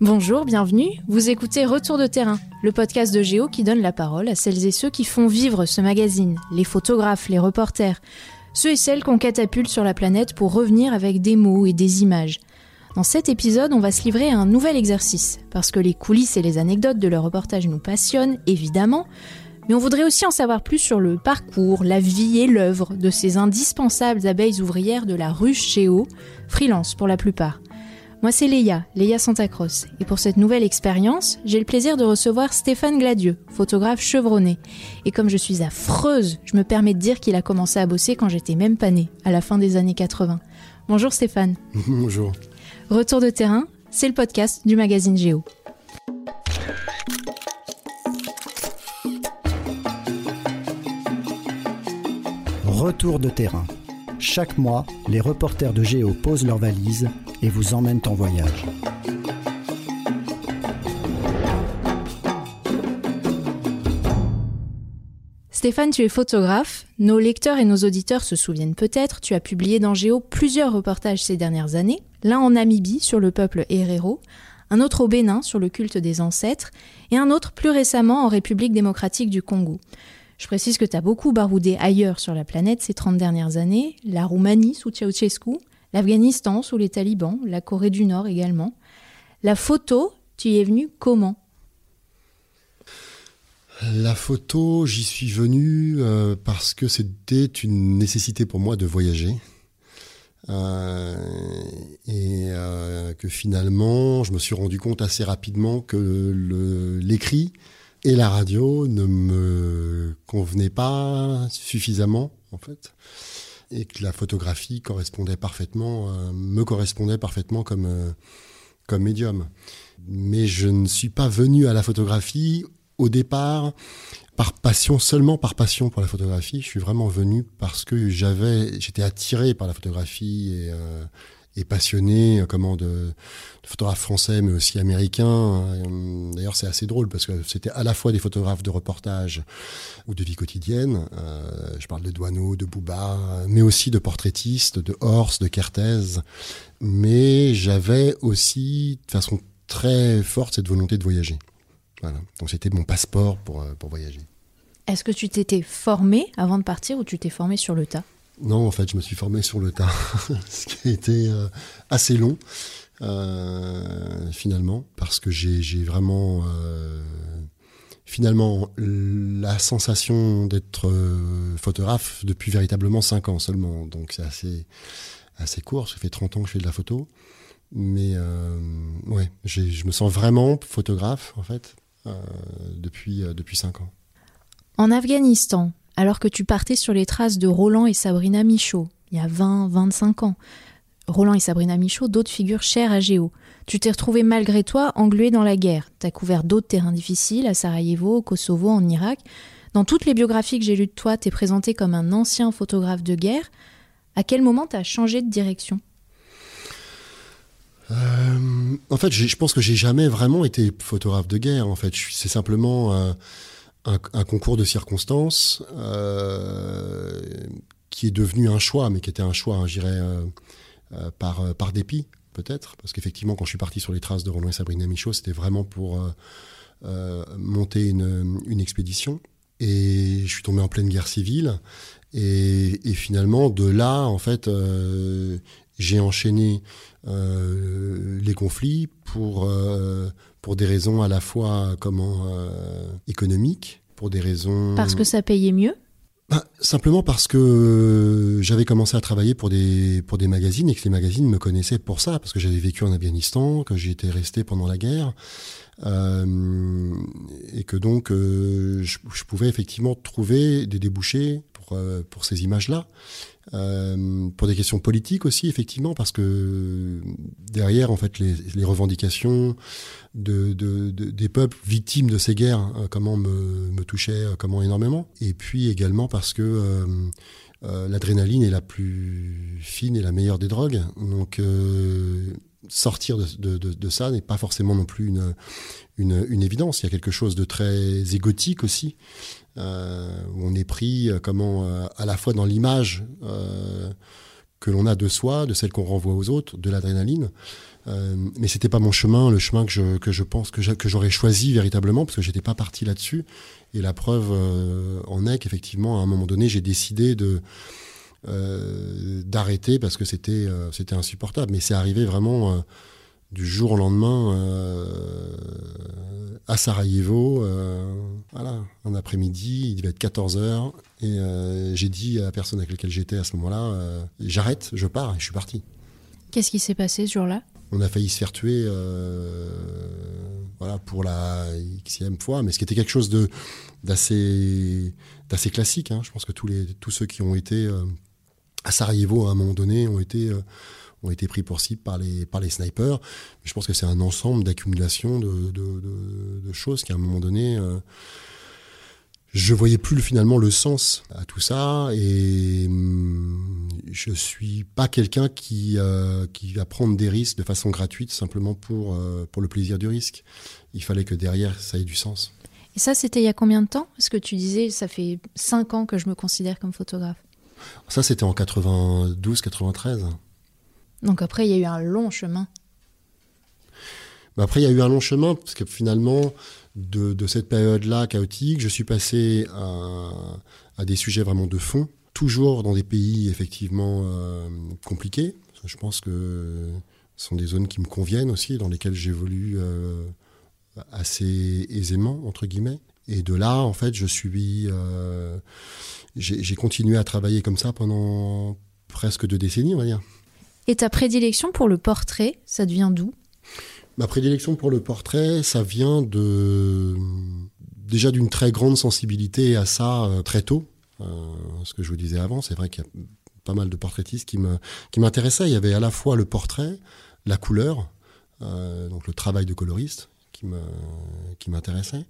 Bonjour, bienvenue. Vous écoutez Retour de terrain, le podcast de Géo qui donne la parole à celles et ceux qui font vivre ce magazine, les photographes, les reporters, ceux et celles qu'on catapulte sur la planète pour revenir avec des mots et des images. Dans cet épisode, on va se livrer à un nouvel exercice, parce que les coulisses et les anecdotes de leur reportage nous passionnent, évidemment, mais on voudrait aussi en savoir plus sur le parcours, la vie et l'œuvre de ces indispensables abeilles ouvrières de la ruche Géo, freelance pour la plupart. Moi, c'est Léa, Léa Santacross. Et pour cette nouvelle expérience, j'ai le plaisir de recevoir Stéphane Gladieux, photographe chevronné. Et comme je suis affreuse, je me permets de dire qu'il a commencé à bosser quand j'étais même pas née, à la fin des années 80. Bonjour Stéphane. Bonjour. Retour de terrain, c'est le podcast du magazine Géo. Retour de terrain. Chaque mois, les reporters de Géo posent leurs valises et vous emmènent en voyage. Stéphane, tu es photographe. Nos lecteurs et nos auditeurs se souviennent peut-être, tu as publié dans Géo plusieurs reportages ces dernières années, l'un en Namibie sur le peuple Herero, un autre au Bénin sur le culte des ancêtres, et un autre plus récemment en République démocratique du Congo. Je précise que tu as beaucoup baroudé ailleurs sur la planète ces 30 dernières années, la Roumanie sous Ceausescu, l'Afghanistan sous les talibans, la Corée du Nord également. La photo, tu y es venu comment? La photo, j'y suis venu euh, parce que c'était une nécessité pour moi de voyager. Euh, et euh, que finalement, je me suis rendu compte assez rapidement que l'écrit et la radio ne me convenaient pas suffisamment, en fait et que la photographie correspondait parfaitement, euh, me correspondait parfaitement comme, euh, comme médium. Mais je ne suis pas venu à la photographie au départ par passion, seulement par passion pour la photographie. Je suis vraiment venu parce que j'avais, j'étais attiré par la photographie et, euh, passionné euh, comment de, de photographes français mais aussi américains. Euh, d'ailleurs, c'est assez drôle parce que c'était à la fois des photographes de reportage ou de vie quotidienne. Euh, je parle de Douaneau, de Bouba, mais aussi de portraitistes, de Horst, de Kertész. Mais j'avais aussi, de façon très forte, cette volonté de voyager. Voilà. Donc c'était mon passeport pour, pour voyager. Est-ce que tu t'étais formé avant de partir ou tu t'es formé sur le tas? Non, en fait, je me suis formé sur le tas, ce qui a été euh, assez long, euh, finalement, parce que j'ai vraiment, euh, finalement, la sensation d'être photographe depuis véritablement 5 ans seulement. Donc, c'est assez, assez court, ça fait 30 ans que je fais de la photo. Mais, ouais, je me sens vraiment photographe, en fait, depuis, depuis 5 ans. En Afghanistan, alors que tu partais sur les traces de Roland et Sabrina Michaud, il y a 20-25 ans. Roland et Sabrina Michaud, d'autres figures chères à Géo. Tu t'es retrouvé malgré toi englué dans la guerre. T'as couvert d'autres terrains difficiles, à Sarajevo, au Kosovo, en Irak. Dans toutes les biographies que j'ai lues de toi, t'es présenté comme un ancien photographe de guerre. À quel moment t'as changé de direction? Euh, En fait, je pense que j'ai jamais vraiment été photographe de guerre. En fait, c'est simplement euh, un, concours de circonstances euh, qui est devenu un choix, mais qui était un choix, hein, je dirais, euh, euh, par, dépit, peut-être. Parce qu'effectivement, quand je suis parti sur les traces de Roland et Sabrina Michaud, c'était vraiment pour monter une, expédition. Et je suis tombé en pleine guerre civile. Et finalement, de là, en fait, j'ai enchaîné les conflits pour pour des raisons à la fois comment euh, économiques, pour des raisons parce que ça payait mieux? Bah, simplement parce que j'avais commencé à travailler pour des pour des magazines et que les magazines me connaissaient pour ça parce que j'avais vécu en Afghanistan, que j'y étais resté pendant la guerre euh, et que donc euh, je, je, pouvais effectivement trouver des débouchés pour euh, pour ces images là euh, pour des questions politiques aussi, effectivement, parce que derrière, en fait, les, revendications de, de, de, des peuples victimes de ces guerres, hein, comment me, touchaient, euh, comment énormément. Et puis également parce que euh, euh, l'adrénaline est la plus fine et la meilleure des drogues. Donc euh, sortir de, ça n'est pas forcément non plus une, une, évidence. Il y a quelque chose de très égotique aussi euh, où on est pris euh, comment euh, à la fois dans l'image que l'on a de soi, de celle qu'on renvoie aux autres, de l'adrénaline. Euh, mais c'était pas mon chemin, le chemin que je, que je pense que j'aurais choisi véritablement, parce que j'étais pas parti là-dessus. Et la preuve euh, en est qu'effectivement, à un moment donné, j'ai décidé de euh, d'arrêter parce que c'était euh, c'était insupportable. Mais c'est arrivé vraiment euh, du jour au lendemain à Sarajevo, voilà, un après-midi, il devait être 14 heures, et j'ai dit à la personne avec laquelle j'étais à ce moment-là, j'arrête, je pars, et je suis parti. Qu'est-ce qui s'est passé ce jour-là? On a failli se faire tuer voilà, pour la xème fois, mais ce qui était quelque chose de d'assez d'assez classique. Hein. Je pense que tous les tous ceux qui ont été euh, à Sarajevo à un moment donné ont été euh, ont été pris pour cible par les par les snipers. je pense que c'est un ensemble d'accumulation de, de, de, choses qui à un moment donné euh, je voyais plus finalement le sens à tout ça et hum, je suis pas quelqu'un qui euh, qui va prendre des risques de façon gratuite simplement pour euh, pour le plaisir du risque. Il fallait que derrière ça ait du sens. Et ça c'était il y a combien de temps? Parce que tu disais ça fait cinq ans que je me considère comme photographe. Ça c'était en 92 93. Donc après il y a eu un long chemin. après il y a eu un long chemin parce que finalement de, cette période-là chaotique, je suis passé à, des sujets vraiment de fond, toujours dans des pays effectivement euh, compliqués. Je pense que ce sont des zones qui me conviennent aussi, dans lesquelles j'évolue euh, assez aisément, entre guillemets. Et de là, en fait, je suis. Euh, j'ai continué à travailler comme ça pendant presque deux décennies, on va dire. Et ta prédilection pour le portrait, ça devient d'où? Ma prédilection pour le portrait, ça vient de déjà d'une très grande sensibilité à ça euh, très tôt. Euh, ce que je vous disais avant, c'est vrai qu'il y a pas mal de portraitistes qui m'intéressaient. Il y avait à la fois le portrait, la couleur, euh, donc le travail de coloriste qui m'intéressait.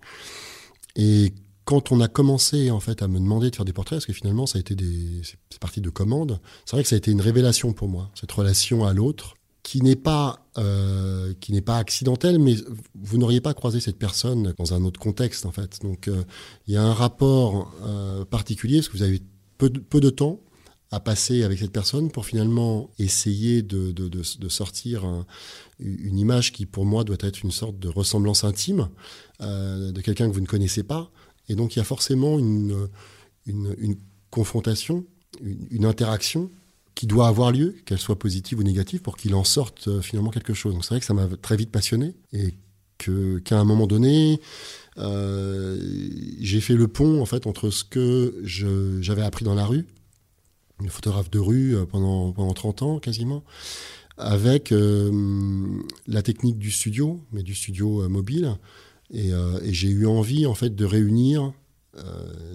Et quand on a commencé en fait à me demander de faire des portraits, parce que finalement ça a été des c'est parti de commandes, c'est vrai que ça a été une révélation pour moi cette relation à l'autre qui n'est pas euh, qui n'est pas accidentel, mais vous n'auriez pas croisé cette personne dans un autre contexte en fait. Donc euh, il y a un rapport euh, particulier parce que vous avez peu de, peu de temps à passer avec cette personne pour finalement essayer de, de, de, sortir une image qui pour moi doit être une sorte de ressemblance intime de quelqu'un que vous ne connaissez pas. Et donc il y a forcément une, une, confrontation, une, interaction qui doit avoir lieu, qu'elle soit positive ou négative, pour qu'il en sorte euh, finalement quelque chose. Donc c'est vrai que ça m'a très vite passionné et que qu'à un moment donné, euh, j'ai fait le pont en fait entre ce que j'avais appris dans la rue, une photographe de rue euh, pendant pendant 30 ans quasiment, avec la technique du studio, mais du studio mobile. Et, et j'ai eu envie en fait de réunir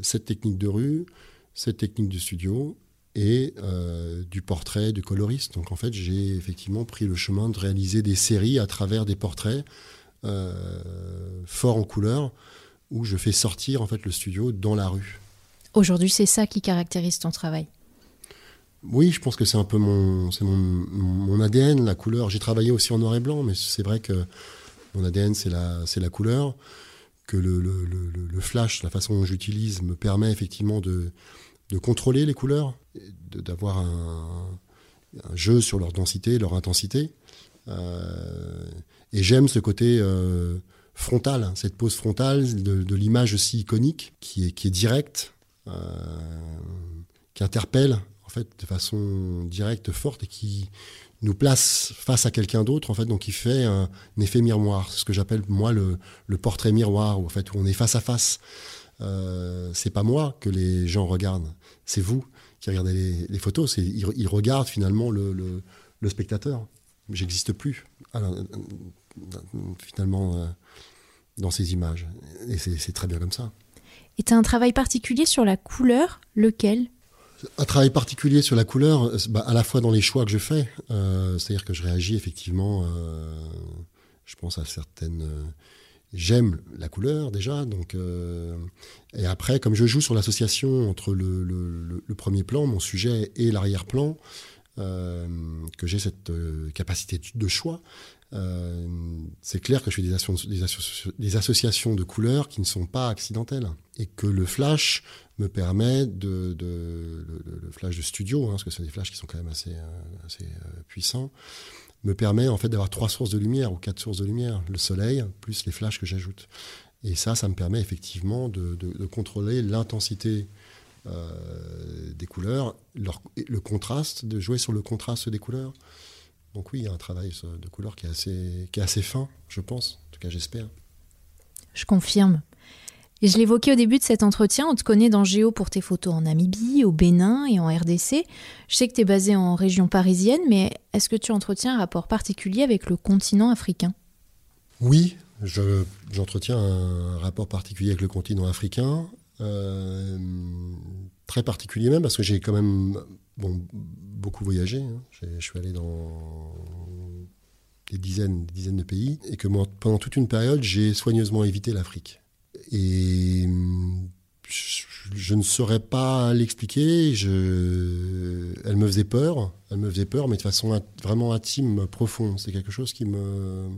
cette technique de rue, cette technique du studio et euh, du portrait, du coloriste. Donc en fait, j'ai effectivement pris le chemin de réaliser des séries à travers des portraits euh, forts en couleur, où je fais sortir en fait le studio dans la rue. Aujourd'hui, c'est ça qui caractérise ton travail? Oui, je pense que c'est un peu mon, c'est mon, mon, ADN, la couleur. J'ai travaillé aussi en noir et blanc, mais c'est vrai que mon ADN, c'est la, couleur. Que le, flash, la façon dont j'utilise, me permet effectivement de, contrôler les couleurs, d'avoir un, jeu sur leur densité, leur intensité. Euh, et j'aime ce côté euh, frontal, hein, cette pose frontale de, l'image aussi iconique, qui est, qui est directe, euh, qui interpelle en fait de façon directe, forte, et qui nous place face à quelqu'un d'autre, en fait, donc qui fait un, effet miroir. Ce que j'appelle moi le, le, portrait miroir, où en fait on est face à face. Euh, c'est pas moi que les gens regardent, c'est vous qui regardez les, photos. Ils, ils, regardent finalement le, le, spectateur. J'existe plus finalement euh, dans ces images. Et c'est très bien comme ça. Et tu as un travail particulier sur la couleur, lequel? Un travail particulier sur la couleur, bah, à la fois dans les choix que je fais, euh, c'est-à-dire que je réagis effectivement, je pense à certaines j'aime la couleur déjà, donc euh, et après comme je joue sur l'association entre le, le, le, premier plan, mon sujet et l'arrière-plan, euh, que j'ai cette euh, capacité de choix. c'est clair que je fais des, associations de couleurs qui ne sont pas accidentelles. Et que le flash me permet de. le, flash de studio, hein, parce que c'est des flashs qui sont quand même assez, assez puissants, me permet en fait d'avoir trois sources de lumière ou quatre sources de lumière. Le soleil, plus les flashs que j'ajoute. Et ça, ça me permet effectivement de, contrôler l'intensité euh, des couleurs, le contraste, de jouer sur le contraste des couleurs. Donc oui, il y a un travail de couleurs qui est assez, qui est assez fin, je pense. En tout cas, j'espère. Je confirme. Et je l'évoquais au début de cet entretien, on te connaît dans Géo pour tes photos en Namibie, au Bénin et en RDC. Je sais que tu es basé en région parisienne, mais est-ce que tu entretiens un rapport particulier avec le continent africain? Oui, j'entretiens un rapport particulier avec le continent africain. Euh, très particulier même parce que j'ai quand même beaucoup voyagé. Hein. Je suis allé dans des dizaines, des dizaines de pays et que pendant toute une période, j'ai soigneusement évité l'Afrique. Et je, ne saurais pas l'expliquer. Elle me faisait peur. Elle me faisait peur, mais de façon vraiment intime, profonde. C'est quelque chose qui me,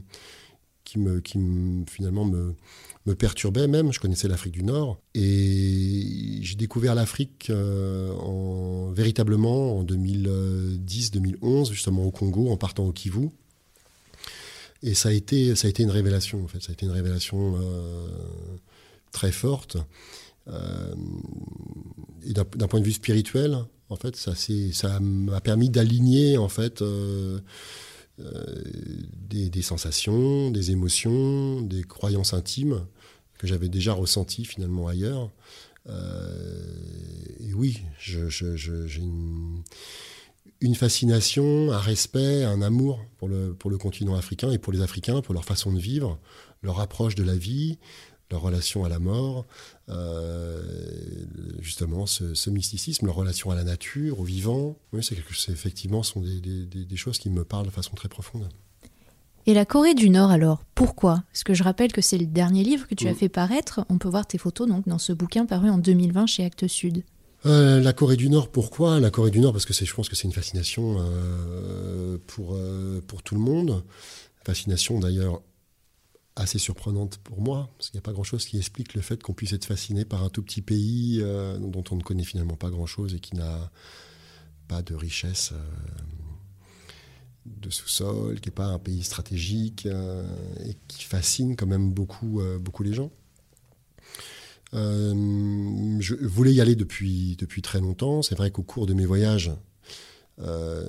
qui me, qui finalement me, me perturbait même. Je connaissais l'Afrique du Nord et j'ai découvert l'Afrique euh, en, véritablement en 2010-2011, justement au Congo, en partant au Kivu. Et ça a été, ça a été une révélation, en fait. Ça a été une révélation euh, très forte. Euh, et d'un point de vue spirituel, en fait, ça, ça m'a permis d'aligner, en fait, euh, des, sensations, des émotions, des croyances intimes que j'avais déjà ressenties finalement ailleurs. et oui, j'ai une une fascination, un respect, un amour pour le, pour le continent africain et pour les Africains, pour leur façon de vivre, leur approche de la vie, leur relation à la mort, euh, justement ce, mysticisme, leur relation à la nature, au vivant. Oui, c'est effectivement sont des, des, des, choses qui me parlent de façon très profonde. Et la Corée du Nord alors, pourquoi? Parce que je rappelle que c'est le dernier livre que tu as mm. fait paraître. On peut voir tes photos donc dans ce bouquin paru en 2020 chez Actes Sud. Euh, la Corée du Nord, pourquoi? La Corée du Nord, parce que je pense que c'est une fascination euh, pour, euh, pour tout le monde. Fascination d'ailleurs assez surprenante pour moi, parce qu'il n'y a pas grand-chose qui explique le fait qu'on puisse être fasciné par un tout petit pays dont on ne connaît finalement pas grand-chose et qui n'a pas de richesse de sous-sol, qui n'est pas un pays stratégique et qui fascine quand même beaucoup, beaucoup les gens. Euh, je voulais y aller depuis, depuis très longtemps. C'est vrai qu'au cours de mes voyages, euh,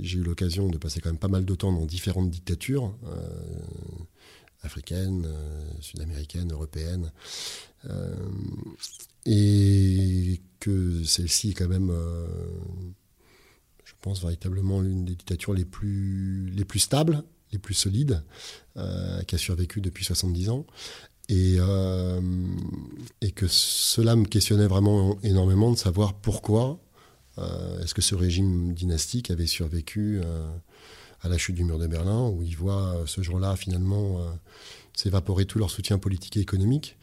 j'ai eu l'occasion de passer quand même pas mal de temps dans différentes dictatures euh, africaines, sud-américaines, européennes. et que celle-ci est quand même, je pense, véritablement l'une des dictatures les plus, les plus stables, les plus solides, qui a survécu depuis 70 ans. Et, euh, et que cela me questionnait vraiment énormément de savoir pourquoi euh, est-ce que ce régime dynastique avait survécu euh, à la chute du mur de Berlin, où ils voient ce jour-là finalement s'évaporer tout leur soutien politique et économique,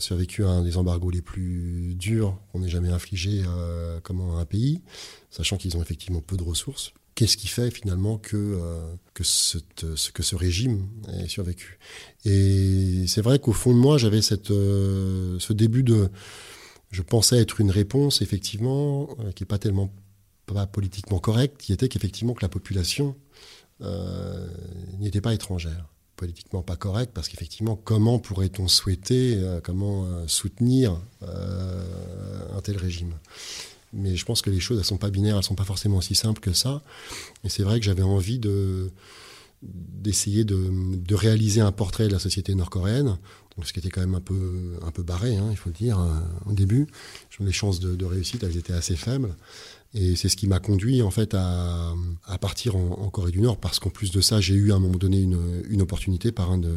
survécu à un des embargos les plus durs qu'on ait jamais infligé comment, à un pays, sachant qu'ils ont effectivement peu de ressources qu'est-ce qui fait finalement que, euh, que, ce, que ce régime ait survécu. Et c'est vrai qu'au fond de moi, j'avais cette, euh, ce début de... Je pensais être une réponse, effectivement, euh, qui n'est pas tellement pas politiquement correcte, qui était qu'effectivement que la population n'y était pas étrangère politiquement pas correcte, parce qu'effectivement, comment pourrait-on souhaiter, comment soutenir un tel régime? Mais je pense que les choses, elles sont pas binaires, elles sont pas forcément aussi simples que ça. Et c'est vrai que j'avais envie de d'essayer de, réaliser un portrait de la société nord-coréenne, ce qui était quand même un peu, barré, hein, il faut le dire, euh, au début. Les chances de, réussite, elles étaient assez faibles. Et c'est ce qui m'a conduit en fait à, partir en, Corée du Nord, parce qu'en plus de ça, j'ai eu à un moment donné une, opportunité par un de,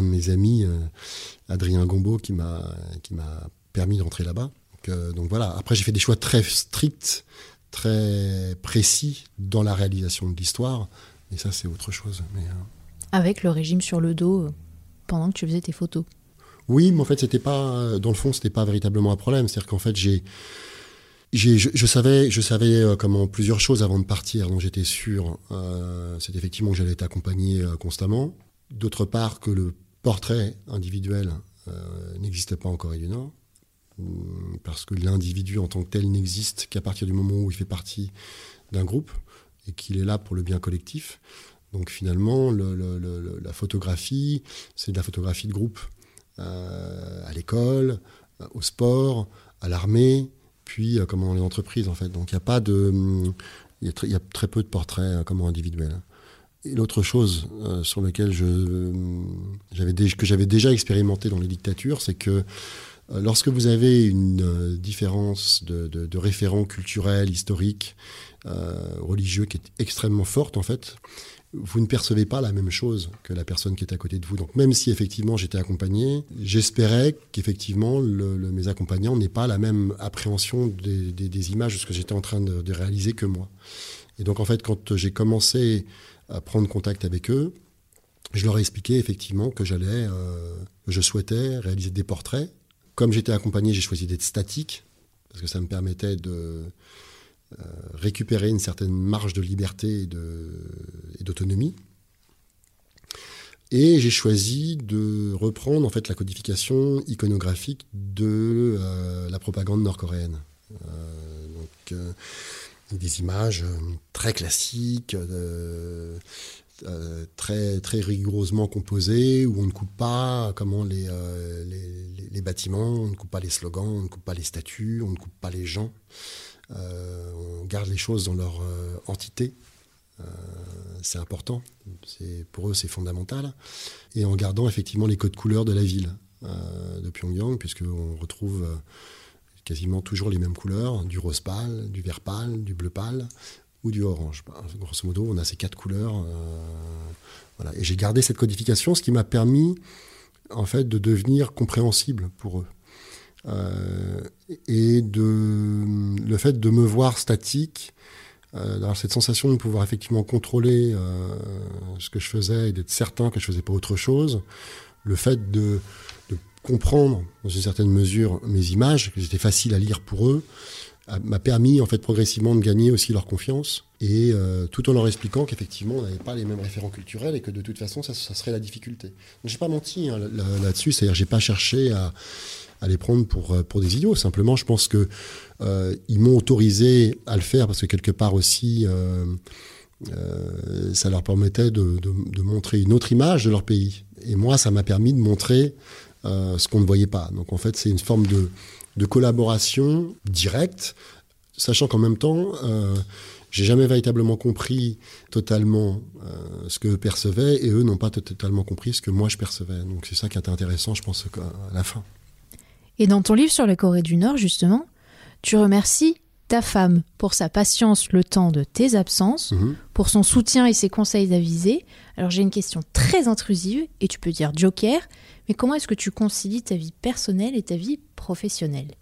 mes amis, euh, Adrien Gombo, qui m'a permis d'entrer là-bas. Euh, donc, voilà. Après, j'ai fait des choix très stricts, très précis dans la réalisation de l'histoire. Mais ça, c'est autre chose. Mais, euh, Avec le régime sur le dos euh, pendant que tu faisais tes photos. Oui, mais en fait, c'était pas, dans le fond, c'était pas véritablement un problème. C'est-à-dire qu'en fait, j'ai je, savais, je savais comment plusieurs choses avant de partir, donc j'étais sûr. c'est effectivement que j'allais être accompagné constamment. D'autre part, que le portrait individuel n'existait pas en Corée du Nord parce que l'individu en tant que tel n'existe qu'à partir du moment où il fait partie d'un groupe et qu'il est là pour le bien collectif. Donc finalement, la photographie, c'est de la photographie de groupe euh, à l'école, euh, au sport, à l'armée, puis euh, comme dans les entreprises en fait. Donc il n'y a pas de, il y, a très peu de portraits comme individuels. Et l'autre chose sur laquelle je, j'avais que j'avais déjà expérimenté dans les dictatures, c'est que lorsque vous avez une différence de, de, de référents culturels, historiques, religieux qui est extrêmement forte en fait, vous ne percevez pas la même chose que la personne qui est à côté de vous. Donc même si effectivement j'étais accompagné, j'espérais qu'effectivement mes accompagnants n'aient pas la même appréhension des, images de ce que j'étais en train de, réaliser que moi. Et donc en fait quand j'ai commencé à prendre contact avec eux, je leur ai expliqué effectivement que j'allais, euh, je souhaitais réaliser des portraits. Comme j'étais accompagné, j'ai choisi d'être statique parce que ça me permettait de euh, récupérer une certaine marge de liberté et d'autonomie. Et j'ai choisi de reprendre en fait la codification iconographique de euh, la propagande nord-coréenne. Euh, donc des images très classiques, très, très rigoureusement composées, où on ne coupe pas comment les, les, bâtiments, on ne coupe pas les slogans, on ne coupe pas les statues, on ne coupe pas les gens. Euh, on garde les choses dans leur euh, entité. Euh, c'est important. Pour eux, c'est fondamental. Et en gardant effectivement les codes couleurs de la ville de Pyongyang, puisqu'on retrouve quasiment toujours les mêmes couleurs, du rose pâle, du vert pâle, du bleu pâle ou du orange. Bah, grosso modo, on a ces quatre couleurs. voilà. Et j'ai gardé cette codification, ce qui m'a permis en fait de devenir compréhensible pour eux. Euh, et de, le fait de me voir statique, euh, d'avoir cette sensation de pouvoir effectivement contrôler euh, ce que je faisais et d'être certain que je faisais pas autre chose, le fait de, de comprendre dans une certaine mesure mes images, que j'étais facile à lire pour eux, m'a permis en fait progressivement de gagner aussi leur confiance et euh, tout en leur expliquant qu'effectivement on n'avait pas les mêmes référents culturels et que de toute façon ça, serait la difficulté. Donc j'ai pas menti hein, là-dessus, c'est-à-dire j'ai pas cherché à, les prendre pour, euh, pour des idiots. Simplement, je pense que euh, ils m'ont autorisé à le faire parce que quelque part aussi, ça leur permettait de, de, montrer une autre image de leur pays. Et moi, ça m'a permis de montrer ce qu'on ne voyait pas. Donc en fait, c'est une forme de, de collaboration directe, sachant qu'en même temps, j'ai jamais véritablement compris totalement ce que percevaient et eux n'ont pas totalement compris ce que moi je percevais. Donc c'est ça qui est intéressant, je pense, à la fin. Et dans ton livre sur la Corée du Nord, justement, tu remercies ta femme pour sa patience le temps de tes absences, mhm. pour son soutien et ses conseils avisés. Alors j'ai une question très intrusive, et tu peux dire joker, mais comment est-ce que tu concilies ta vie personnelle et ta vie professionnelle?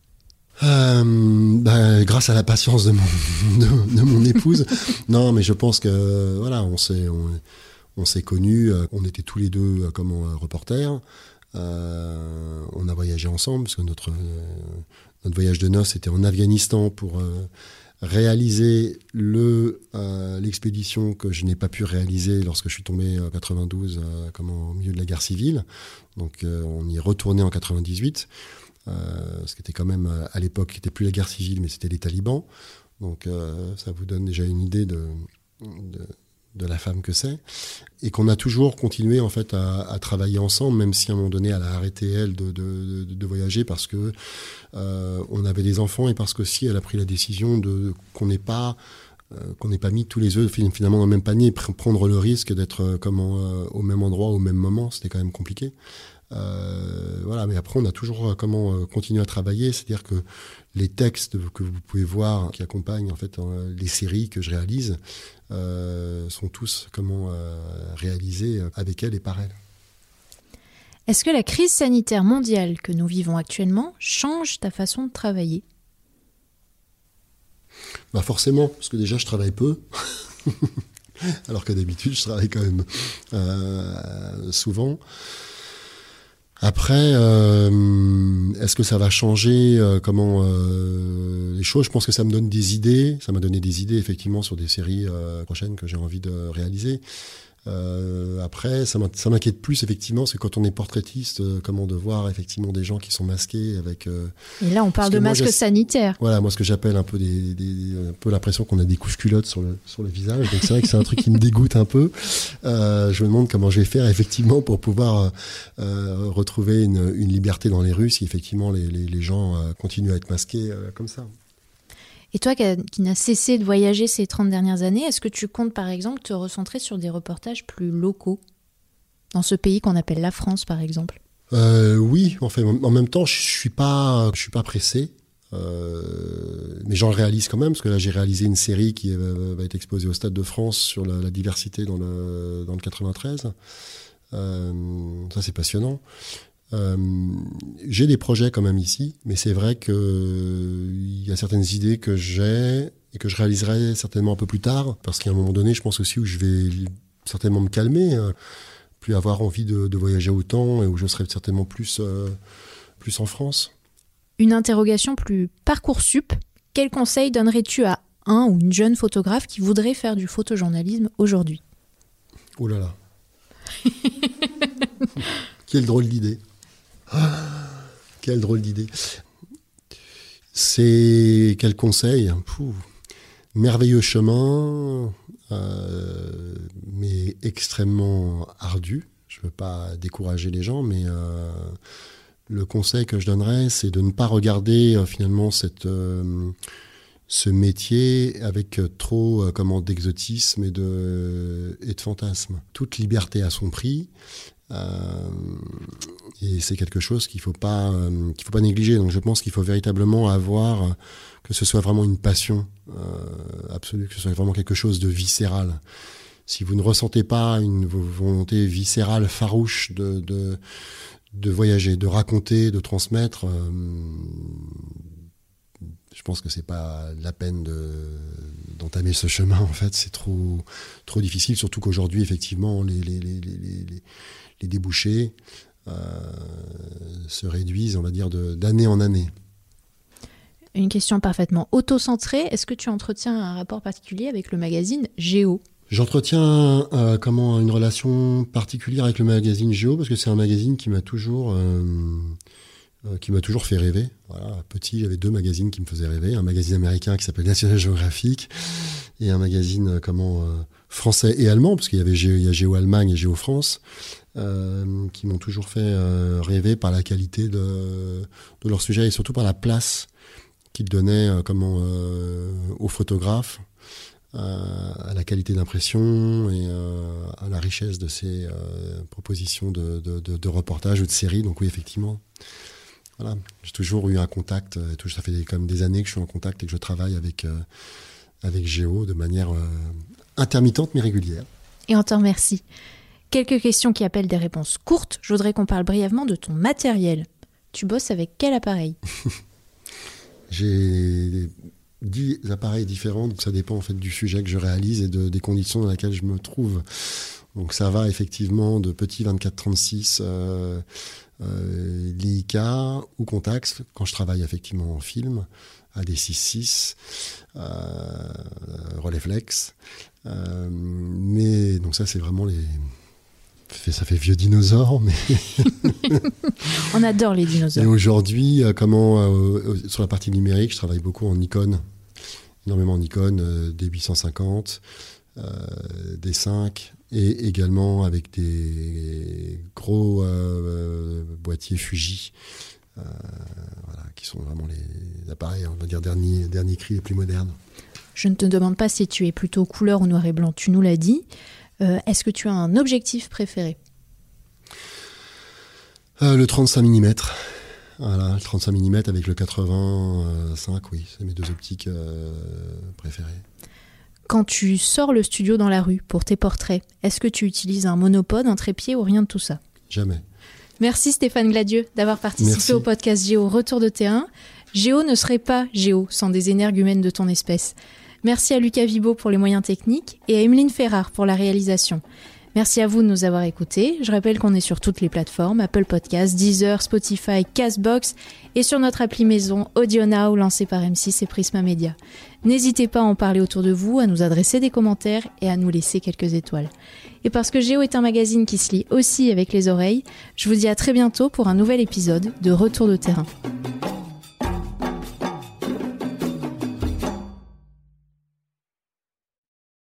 Euh, bah, grâce à la patience de mon, de, mon épouse. non, mais je pense que voilà, on s'est on, s'est connus, euh, on était tous les deux euh, comme reporters. Euh, on a voyagé ensemble, parce que notre, notre voyage de noces était en Afghanistan pour euh, réaliser le l'expédition que je n'ai pas pu réaliser lorsque je suis tombé en 92 comme au milieu de la guerre civile. Donc on y est retourné en 98, ce qui était quand même à l'époque, qui n'était plus la guerre civile, mais c'était les talibans. Donc ça vous donne déjà une idée de la femme que c'est, et qu'on a toujours continué en fait à, travailler ensemble, même si à un moment donné elle a arrêté elle de, de, voyager parce que euh, on avait des enfants et parce qu'aussi elle a pris la décision de qu'on n'ait pas euh, qu'on n'ait pas mis tous les œufs finalement dans le même panier prendre le risque d'être euh, comme au même endroit au même moment, c'était quand même compliqué. voilà, mais après on a toujours comment continuer à travailler, c'est-à-dire que les textes que vous pouvez voir qui accompagnent en fait les séries que je réalise, euh, sont tous comment euh, réalisés avec elle et par elle. Est-ce que la crise sanitaire mondiale que nous vivons actuellement change ta façon de travailler? Bah Forcément, parce que déjà je travaille peu. Alors que d'habitude, je travaille quand même euh, souvent. Après, euh, est-ce que ça va changer euh, comment euh, les choses? Je pense que ça me donne des idées. Ça m'a donné des idées effectivement sur des séries prochaines que j'ai envie de réaliser. Euh, après, ça m'inquiète plus effectivement, c'est quand on est portraitiste, euh, comment de voir effectivement des gens qui sont masqués avec. Euh, Et là, on parle de masques sanitaires. Voilà, moi ce que j'appelle un peu des, un peu l'impression qu'on a des couches culottes sur le sur le visage. Donc c'est vrai que c'est un truc qui me dégoûte un peu. je me demande comment je vais faire effectivement pour pouvoir retrouver une, une, liberté dans les rues si effectivement les, les, les gens continuent à être masqués comme ça. Et toi qui, n'as cessé de voyager ces 30 dernières années, est-ce que tu comptes par exemple te recentrer sur des reportages plus locaux? Dans ce pays qu'on appelle la France par exemple euh, Oui, en fait, en même temps, je suis suis pas pressé. Euh, mais j'en réalise quand même, parce que là j'ai réalisé une série qui va, être exposée au Stade de France sur la, diversité dans le, dans le 93. Euh, ça c'est passionnant. Euh, j'ai des projets quand même ici, mais c'est vrai qu'il il y a certaines idées que j'ai et que je réaliserai certainement un peu plus tard, parce qu'à un moment donné, je pense aussi où je vais certainement me calmer, hein, plus avoir envie de, voyager autant et où je serai certainement plus, euh, plus en France. Une interrogation plus parcoursup. Quel conseil donnerais-tu à un ou une jeune photographe qui voudrait faire du photojournalisme aujourd'hui? Oh là là Quelle drôle d'idée quelle drôle d'idée. C'est quel conseil? Merveilleux chemin, euh, mais extrêmement ardu. Je ne veux pas décourager les gens, mais euh, le conseil que je donnerais, c'est de ne pas regarder euh, finalement cette, ce métier avec trop comment d'exotisme et de, et de fantasme. Toute liberté a son prix. Euh, et c'est quelque chose qu'il faut pas euh, qu'il faut pas négliger. Donc je pense qu'il faut véritablement avoir euh, que ce soit vraiment une passion absolue, que ce soit vraiment quelque chose de viscéral. Si vous ne ressentez pas une volonté viscérale, farouche de, de, de voyager, de raconter, de transmettre, je pense que c'est pas la peine d'entamer ce chemin. En fait, c'est trop trop difficile. Surtout qu'aujourd'hui, effectivement, les, les, les, les débouchés euh, se réduisent, on va dire, d'année en année. Une question parfaitement auto-centrée. Est-ce que tu entretiens un rapport particulier avec le magazine Géo? J'entretiens euh, comment une relation particulière avec le magazine Géo parce que c'est un magazine qui m'a toujours euh, qui m'a toujours fait rêver. Voilà, petit, j'avais deux magazines qui me faisaient rêver, un magazine américain qui s'appelle National Geographic et un magazine comment français et allemand parce qu'il y avait Géo, il y a Géo Allemagne et Géo France. Euh, qui m'ont toujours fait euh, rêver par la qualité de, de, leur sujet et surtout par la place qu'ils donnaient euh, comment, aux photographes, à la qualité d'impression et à la richesse de ces propositions de, de, de, reportages ou de séries. Donc oui, effectivement, voilà, j'ai toujours eu un contact. ça fait comme des années que je suis en contact et que je travaille avec avec Géo de manière intermittente mais régulière. Et on te remercie. Quelques questions qui appellent des réponses courtes. Je voudrais qu'on parle brièvement de ton matériel. Tu bosses avec quel appareil? J'ai dix appareils différents, donc ça dépend en fait du sujet que je réalise et de, des conditions dans lesquelles je me trouve. Donc ça va effectivement de petits 24-36 euh, euh, Leica ou Contax quand je travaille effectivement en film à des 6.6 euh, Rolleiflex. Euh, mais donc ça c'est vraiment les ça fait vieux dinosaure, mais. On adore les dinosaures. Et aujourd'hui, euh, comment, euh, sur la partie numérique, je travaille beaucoup en Nikon, énormément en Nikon, euh, des 850, des 5, et également avec des gros boîtiers Fuji. voilà, qui sont vraiment les appareils, on va dire, dernier, dernier cri les plus modernes. Je ne te demande pas si tu es plutôt couleur ou noir et blanc, tu nous l'as dit. Euh, est-ce que tu as un objectif préféré? Euh, Le 35 mm. Voilà, le 35 mm avec le 85, oui, c'est mes deux optiques euh, préférées. Quand tu sors le studio dans la rue pour tes portraits, est-ce que tu utilises un monopode, un trépied ou rien de tout ça? Jamais. Merci Stéphane Gladieux d'avoir participé au podcast Géo Retour de terrain. Géo ne serait pas Géo sans des énergumènes de ton espèce. Merci à Lucas Vibo pour les moyens techniques et à Emeline Ferrard pour la réalisation. Merci à vous de nous avoir écoutés. Je rappelle qu'on est sur toutes les plateformes, Apple Podcasts, Deezer, Spotify, Castbox et sur notre appli maison AudioNow lancée par M6 et Prisma Media. N'hésitez pas à en parler autour de vous, à nous adresser des commentaires et à nous laisser quelques étoiles. Et parce que Géo est un magazine qui se lit aussi avec les oreilles, je vous dis à très bientôt pour un nouvel épisode de Retour de terrain.